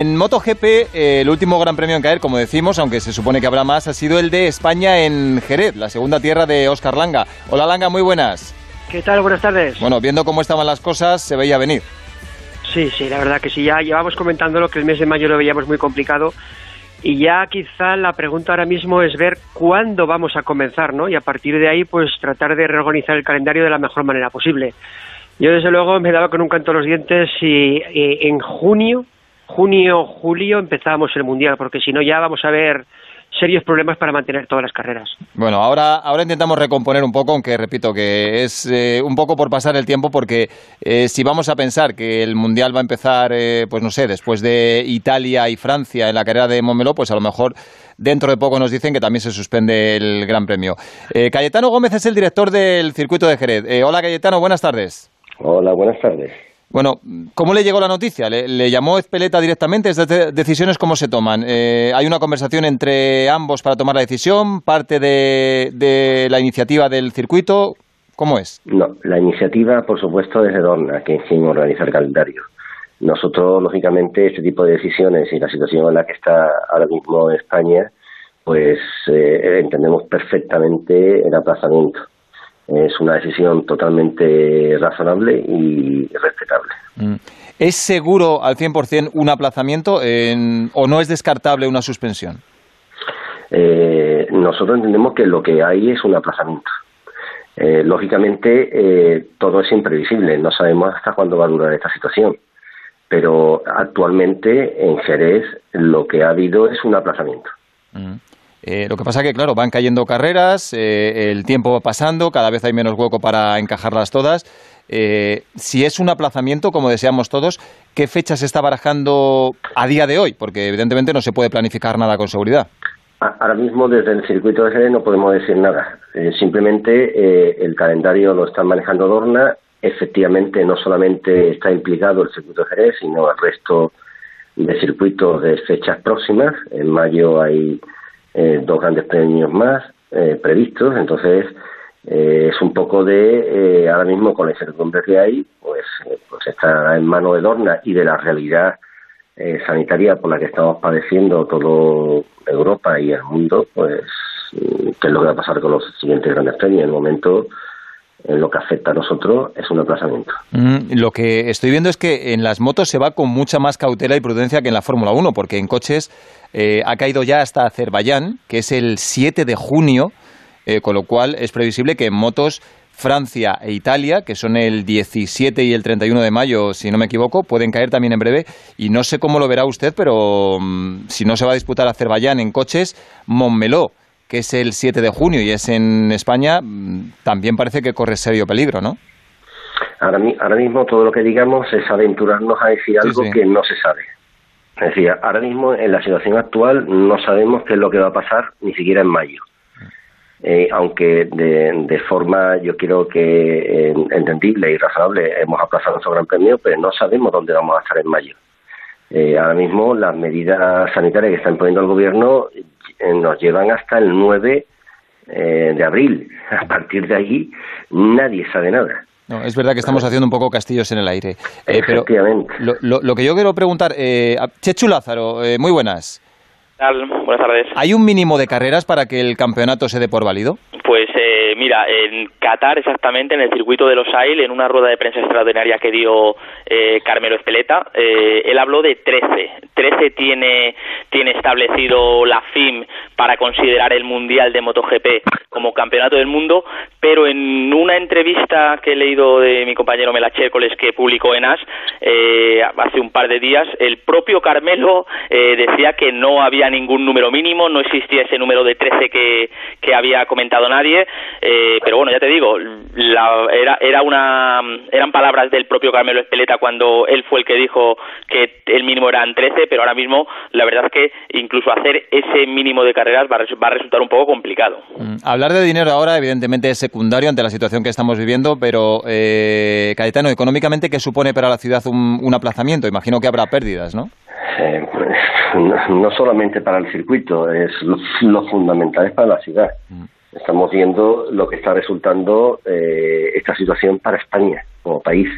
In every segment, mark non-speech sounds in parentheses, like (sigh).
En MotoGP, eh, el último gran premio en caer, como decimos, aunque se supone que habrá más, ha sido el de España en Jerez, la segunda tierra de Óscar Langa. Hola Langa, muy buenas. ¿Qué tal? Buenas tardes. Bueno, viendo cómo estaban las cosas, se veía venir. Sí, sí, la verdad que sí, ya llevamos comentando lo que el mes de mayo lo veíamos muy complicado y ya quizá la pregunta ahora mismo es ver cuándo vamos a comenzar, ¿no? Y a partir de ahí, pues tratar de reorganizar el calendario de la mejor manera posible. Yo, desde luego, me daba con un canto a los dientes y en junio junio, julio empezábamos el Mundial, porque si no ya vamos a ver serios problemas para mantener todas las carreras. Bueno, ahora, ahora intentamos recomponer un poco, aunque repito que es eh, un poco por pasar el tiempo, porque eh, si vamos a pensar que el Mundial va a empezar, eh, pues no sé, después de Italia y Francia en la carrera de Montmeló, pues a lo mejor dentro de poco nos dicen que también se suspende el Gran Premio. Cayetano Gómez es el director del circuito de Jerez. hola Cayetano, buenas tardes. Hola, buenas tardes. Bueno, ¿cómo le llegó la noticia? ¿Le, llamó Ezpeleta directamente? ¿Estas decisiones cómo se toman? Eh, ¿Hay una conversación entre ambos para tomar la decisión? ¿Parte de, la iniciativa del circuito? ¿Cómo es? No, la iniciativa, por supuesto, es de Dorna, que quien organiza el calendario. Nosotros, lógicamente, este tipo de decisiones y la situación en la que está ahora mismo España, pues eh, entendemos perfectamente el aplazamiento es una decisión totalmente razonable y respetable. Mm. ¿Es seguro al 100% un aplazamiento o no es descartable una suspensión? Eh, nosotros entendemos que lo que hay es un aplazamiento. Eh, lógicamente, eh, todo es imprevisible, no sabemos hasta cuándo va a durar esta situación. Pero actualmente en Jerez lo que ha habido es un aplazamiento. Mm. Eh, lo que pasa que, claro, van cayendo carreras, eh, el tiempo va pasando, cada vez hay menos hueco para encajarlas todas. Eh, si es un aplazamiento, como deseamos todos, ¿qué fecha se está barajando a día de hoy? Porque evidentemente no se puede planificar nada con seguridad. Ahora mismo desde el circuito de Jerez no podemos decir nada. simplemente el calendario lo están manejando Dorna. Efectivamente, no solamente está implicado el circuito de Jerez, sino el resto de circuitos de fechas próximas. En mayo hay eh, dos grandes premios más eh, previstos, entonces eh, es un poco de, ahora mismo con la incertidumbre que hay, pues, pues está en mano de Dorna y de la realidad sanitaria por la que estamos padeciendo todo Europa y el mundo, pues qué es lo que va a pasar con los siguientes grandes premios. En el momento en lo que afecta a nosotros es un aplazamiento. Mm, lo que estoy viendo es que en las motos se va con mucha más cautela y prudencia que en la Fórmula 1, porque en coches eh, ha caído ya hasta Azerbaiyán, que es el 7 de junio, eh, con lo cual es previsible que en motos Francia e Italia, que son el 17 y el 31 de mayo, si no me equivoco, pueden caer también en breve. Y no sé cómo lo verá usted, pero mm, si no se va a disputar Azerbaiyán en coches, Montmeló que es el 7 de junio y es en España, también parece que corre serio peligro, ¿no? Ahora, mismo todo lo que digamos es aventurarnos a decir algo que no se sabe. Es decir, ahora mismo en la situación actual no sabemos qué es lo que va a pasar ni siquiera en mayo. Eh, aunque de, forma, yo creo que entendible y razonable, hemos aplazado nuestro Gran Premio, pero no sabemos dónde vamos a estar en mayo. Eh, ahora mismo las medidas sanitarias que está imponiendo el gobierno eh, nos llevan hasta el 9 eh, de abril. (laughs) A partir de ahí nadie sabe nada. No, es verdad que estamos haciendo un poco castillos en el aire. Eh, Efectivamente. Pero lo, que yo quiero preguntar, eh, Chechu Lázaro, muy buenas. Buenas tardes. ¿Hay un mínimo de carreras para que el campeonato se dé por válido? Pues mira, en Qatar exactamente, en el circuito de los AIL, en una rueda de prensa extraordinaria que dio eh, Carmelo Espeleta, eh, él habló de 13. 13 tiene, tiene establecido la FIM para considerar el Mundial de MotoGP como campeonato del mundo, pero en una entrevista que he leído de mi compañero Melachércoles que publicó en AS eh, hace un par de días, el propio Carmelo decía que no había ningún número mínimo, no existía ese número de 13 que, que había comentado nadie. Eh, pero bueno, ya te digo, era, era una, eran palabras del propio Carmelo Espeleta cuando él fue el que dijo que el mínimo eran 13, pero ahora mismo la verdad es que incluso hacer ese mínimo de carreras va a, resultar un poco complicado. Mm, hablar de dinero ahora evidentemente es secundario ante la situación que estamos viviendo, pero eh, Caetano, económicamente, ¿qué supone para la ciudad un, aplazamiento? Imagino que habrá pérdidas, ¿no? Eh, pues, (laughs) no, solamente para el circuito, es lo, fundamental es para la ciudad. Mm estamos viendo lo que está resultando eh, esta situación para España como país.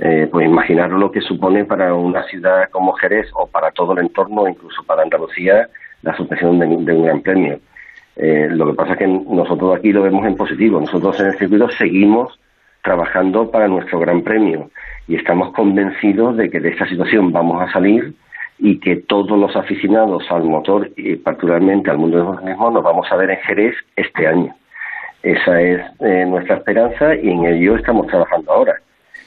eh, pues imaginaros lo que supone para una ciudad como Jerez o para todo el entorno, incluso para Andalucía, la suspensión de, un gran premio. Eh, lo que pasa es que nosotros aquí lo vemos en positivo. Nosotros en el circuito seguimos trabajando para nuestro gran premio y estamos convencidos de que de esta situación vamos a salir y que todos los aficionados al motor y particularmente al mundo del mismo nos vamos a ver en Jerez este año. Esa es eh, nuestra esperanza y en ello estamos trabajando ahora.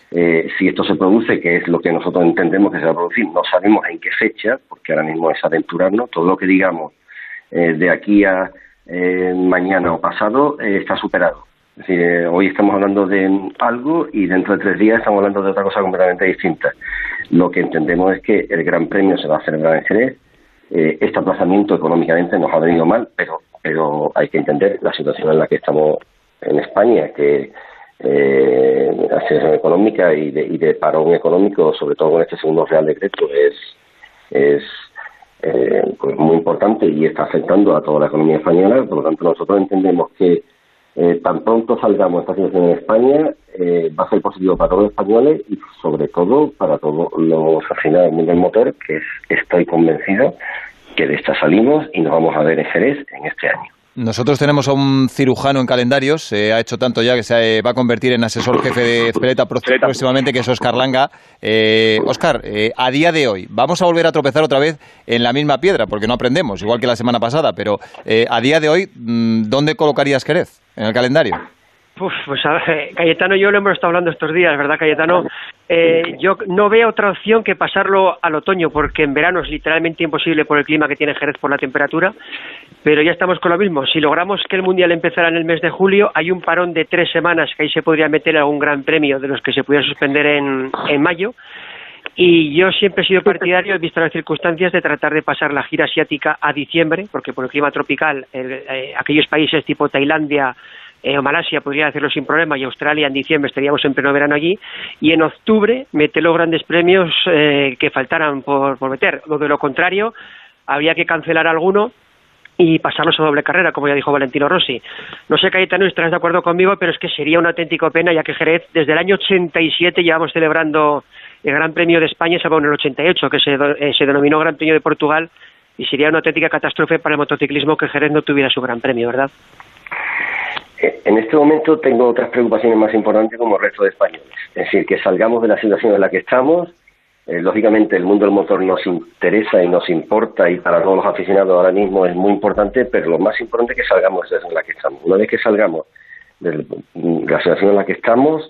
Eh, si esto se produce, que es lo que nosotros entendemos que se va a producir, no sabemos en qué fecha, porque ahora mismo es aventurarnos, todo lo que digamos eh, de aquí a mañana o pasado está superado. Es decir, hoy estamos hablando de algo y dentro de tres días estamos hablando de otra cosa completamente distinta. Lo que entendemos es que el Gran Premio se va a celebrar en Jerez. este aplazamiento económicamente nos ha venido mal, pero pero hay que entender la situación en la que estamos en España, que eh, la situación económica y de, y de parón económico, sobre todo con este segundo Real Decreto, es, es eh, pues muy importante y está afectando a toda la economía española. Por lo tanto, nosotros entendemos que eh, tan pronto salgamos esta situación en España, eh, va a ser positivo para todos los españoles y sobre todo para todos los aficionados del motor, que estoy convencido que de esta salimos y nos vamos a ver en en este año. Nosotros tenemos a un cirujano en calendarios, se ha hecho tanto ya que se va a convertir en asesor jefe de Speleta próximamente, que es Oscar Langa. Eh, Oscar, eh, a día de hoy, vamos a volver a tropezar otra vez en la misma piedra, porque no aprendemos, igual que la semana pasada, pero eh, a día de hoy, mm, ¿dónde colocarías Jerez en el calendario? Pues a ver, Cayetano y yo lo hemos estado hablando estos días, ¿verdad, Cayetano? Eh, yo no veo otra opción que pasarlo al otoño, porque en verano es literalmente imposible por el clima que tiene Jerez por la temperatura, pero ya estamos con lo mismo. Si logramos que el Mundial empezara en el mes de julio, hay un parón de tres semanas que ahí se podría meter algún gran premio de los que se pudiera suspender en, en mayo. Y yo siempre he sido partidario, he visto las circunstancias, de tratar de pasar la gira asiática a diciembre, porque por el clima tropical, eh, aquellos países tipo Tailandia, eh, Malasia podría hacerlo sin problema y Australia en diciembre estaríamos en pleno verano allí y en octubre mete los grandes premios eh, que faltaran por, por meter. O de lo contrario, habría que cancelar alguno y pasarlos a doble carrera, como ya dijo Valentino Rossi. No sé, Cayetano, estarás de acuerdo conmigo, pero es que sería una auténtica pena, ya que Jerez, desde el año 87 llevamos celebrando el Gran Premio de España, se en el 88, que se, eh, se denominó Gran Premio de Portugal, y sería una auténtica catástrofe para el motociclismo que Jerez no tuviera su Gran Premio, ¿verdad? En este momento tengo otras preocupaciones más importantes como el resto de españoles. Es decir, que salgamos de la situación en la que estamos. Eh, lógicamente, el mundo del motor nos interesa y nos importa y para todos los aficionados ahora mismo es muy importante, pero lo más importante es que salgamos de la que estamos. Una vez que salgamos de la situación en la que estamos,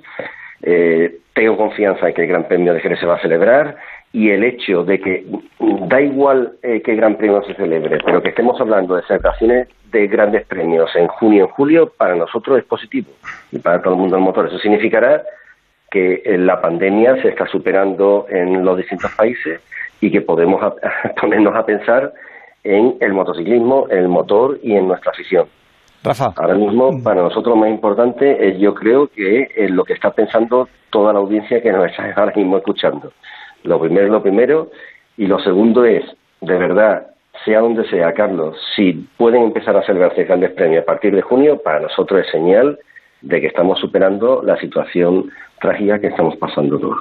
eh, tengo confianza en que el Gran Premio de Jerez se va a celebrar y el hecho de que da igual eh, el Gran Premio se celebre, pero que estemos hablando de celebraciones de grandes premios en junio y en julio, para nosotros es positivo y para todo el mundo del motor. Eso significará que eh, la pandemia se está superando en los distintos países y que podemos (laughs) ponernos a pensar en el motociclismo, el motor y en nuestra afición. Rafa. Ahora mismo, para nosotros lo más importante es, yo creo, que es lo que está pensando toda la audiencia que nos está ahora mismo escuchando. Lo primero es lo primero y lo segundo es, de verdad, sea donde sea, Carlos, si pueden empezar a celebrarse grandes premios a partir de junio, para nosotros es señal de que estamos superando la situación trágica que estamos pasando todos.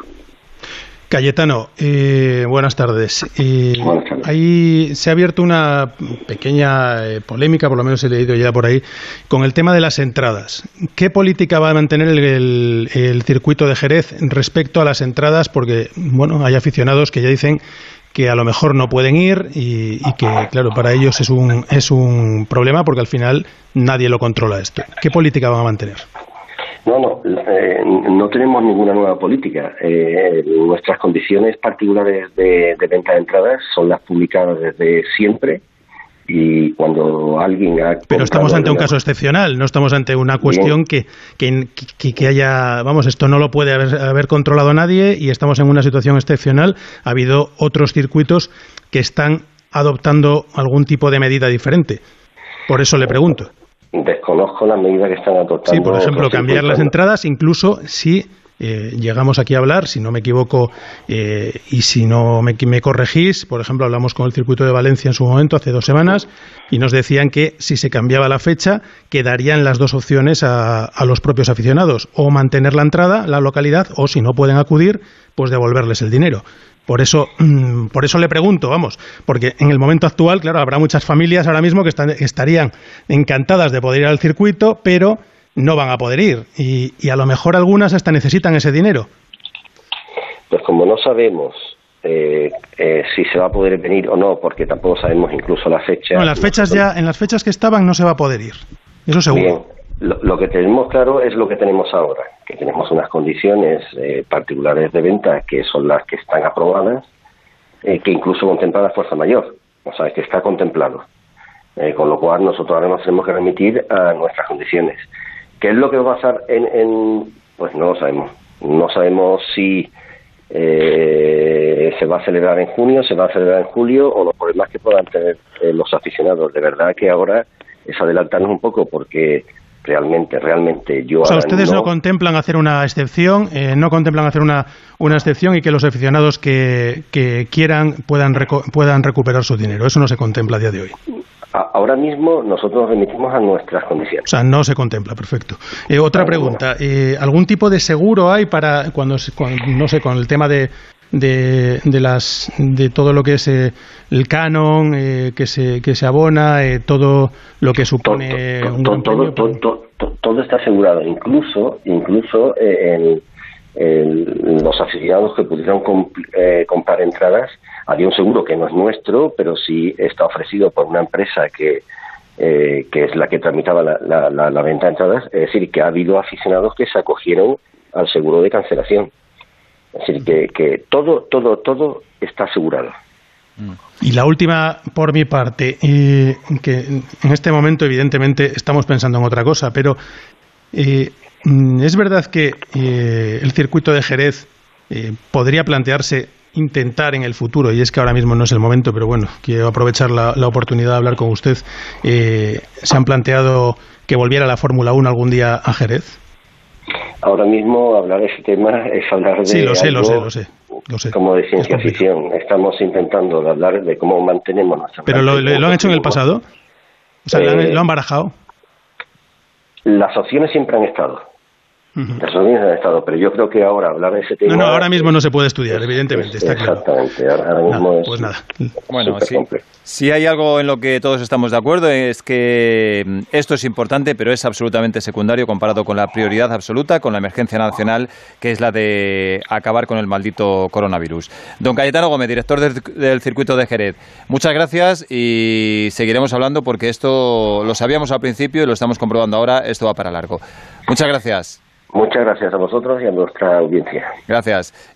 Cayetano, eh, buenas tardes. Eh, Ahí se ha abierto una pequeña eh, polémica, por lo menos he leído ya por ahí, con el tema de las entradas. ¿Qué política va a mantener el, el circuito de Jerez respecto a las entradas? Porque, bueno, hay aficionados que ya dicen que a lo mejor no pueden ir y, que, claro, para ellos es un, es un problema porque al final nadie lo controla esto. ¿Qué política van a mantener? No, no, eh, no tenemos ninguna nueva política. Eh, nuestras condiciones particulares de, de venta de entradas son las publicadas desde siempre y cuando alguien ha pero estamos ante un caso excepcional no estamos ante una cuestión que, que, que, haya vamos esto no lo puede haber, controlado nadie y estamos en una situación excepcional. Ha habido otros circuitos que están adoptando algún tipo de medida diferente. Por eso le pregunto desconozco las medidas que están adoptando sí por ejemplo cambiar las entradas incluso si eh, llegamos aquí a hablar, si no me equivoco eh, y si no me, corregís, por ejemplo, hablamos con el circuito de Valencia en su momento, hace dos semanas, y nos decían que si se cambiaba la fecha, quedarían las dos opciones a, los propios aficionados, o mantener la entrada, la localidad, o si no pueden acudir, pues devolverles el dinero. Por eso, mm, por eso le pregunto, vamos, porque en el momento actual, claro, habrá muchas familias ahora mismo que estarían encantadas de poder ir al circuito, pero no van a poder ir y, a lo mejor algunas hasta necesitan ese dinero. Pues como no sabemos eh, eh, si se va a poder venir o no, porque tampoco sabemos incluso la fecha. No, en las fechas ya, en las fechas que estaban no se va a poder ir. Eso seguro. Bien. Lo, que tenemos claro es lo que tenemos ahora, que tenemos unas condiciones eh, particulares de venta que son las que están aprobadas, que incluso contemplan la fuerza mayor, o sea, que está contemplado. con lo cual nosotros ahora nos tenemos que remitir a nuestras condiciones. ¿Qué es lo que va a pasar en, Pues no lo sabemos. No sabemos si eh, se va a celebrar en junio, se va a celebrar en julio o los problemas que puedan tener eh, los aficionados. De verdad que ahora es adelantarnos un poco porque realmente, realmente yo... O sea, ustedes no, contemplan hacer una excepción, eh, no contemplan hacer una, una excepción y que los aficionados que, que quieran puedan, puedan recuperar su dinero. Eso no se contempla a día de hoy ahora mismo nosotros nos remitimos a nuestras condiciones. O sea, no se contempla, perfecto. Eh, otra pregunta, eh, ¿algún tipo de seguro hay para cuando, no sé, con el tema de, de, de, las de todo lo que es eh, el canon que se que se abona todo lo que supone todo, un todo, todo, todo, está asegurado incluso incluso en los aficionados que pudieron eh, comprar entradas, había un seguro que no es nuestro, pero sí está ofrecido por una empresa que, eh, que es la que tramitaba la, la, venta de entradas, es decir, que ha habido aficionados que se acogieron al seguro de cancelación. Es decir, que, todo, todo, todo está asegurado. Y la última, por mi parte, eh, que en este momento evidentemente estamos pensando en otra cosa, pero eh, Mm, es verdad que eh, el circuito de Jerez eh, podría plantearse intentar en el futuro, y es que ahora mismo no es el momento, pero bueno, quiero aprovechar la, oportunidad de hablar con usted. ¿Se han planteado que volviera la Fórmula 1 algún día a Jerez? Ahora mismo hablar de ese tema es hablar de. Sí, lo sé, lo sé, lo sé, lo sé. Como de ciencia ficción. Estamos intentando hablar de cómo mantenemos nuestra. ¿Pero lo, han hecho en el pasado? O sea, ¿lo han barajado? Las opciones siempre han estado. Las han estado, pero yo creo que ahora hablar de ese tema... No, no, ahora mismo no se puede estudiar, evidentemente, está claro. Exactamente, ahora, mismo es... Pues nada. Bueno, sí, si hay algo en lo que todos estamos de acuerdo es que mm, esto es importante, pero es absolutamente secundario comparado con la prioridad absoluta, con la emergencia nacional, que es la de acabar con el maldito coronavirus. Don Cayetano Gómez, director del, del circuito de Jerez, muchas gracias y seguiremos hablando porque esto lo sabíamos al principio y lo estamos comprobando ahora, esto va para largo. Muchas gracias. Muchas gracias a vosotros y a nuestra audiencia. Gracias.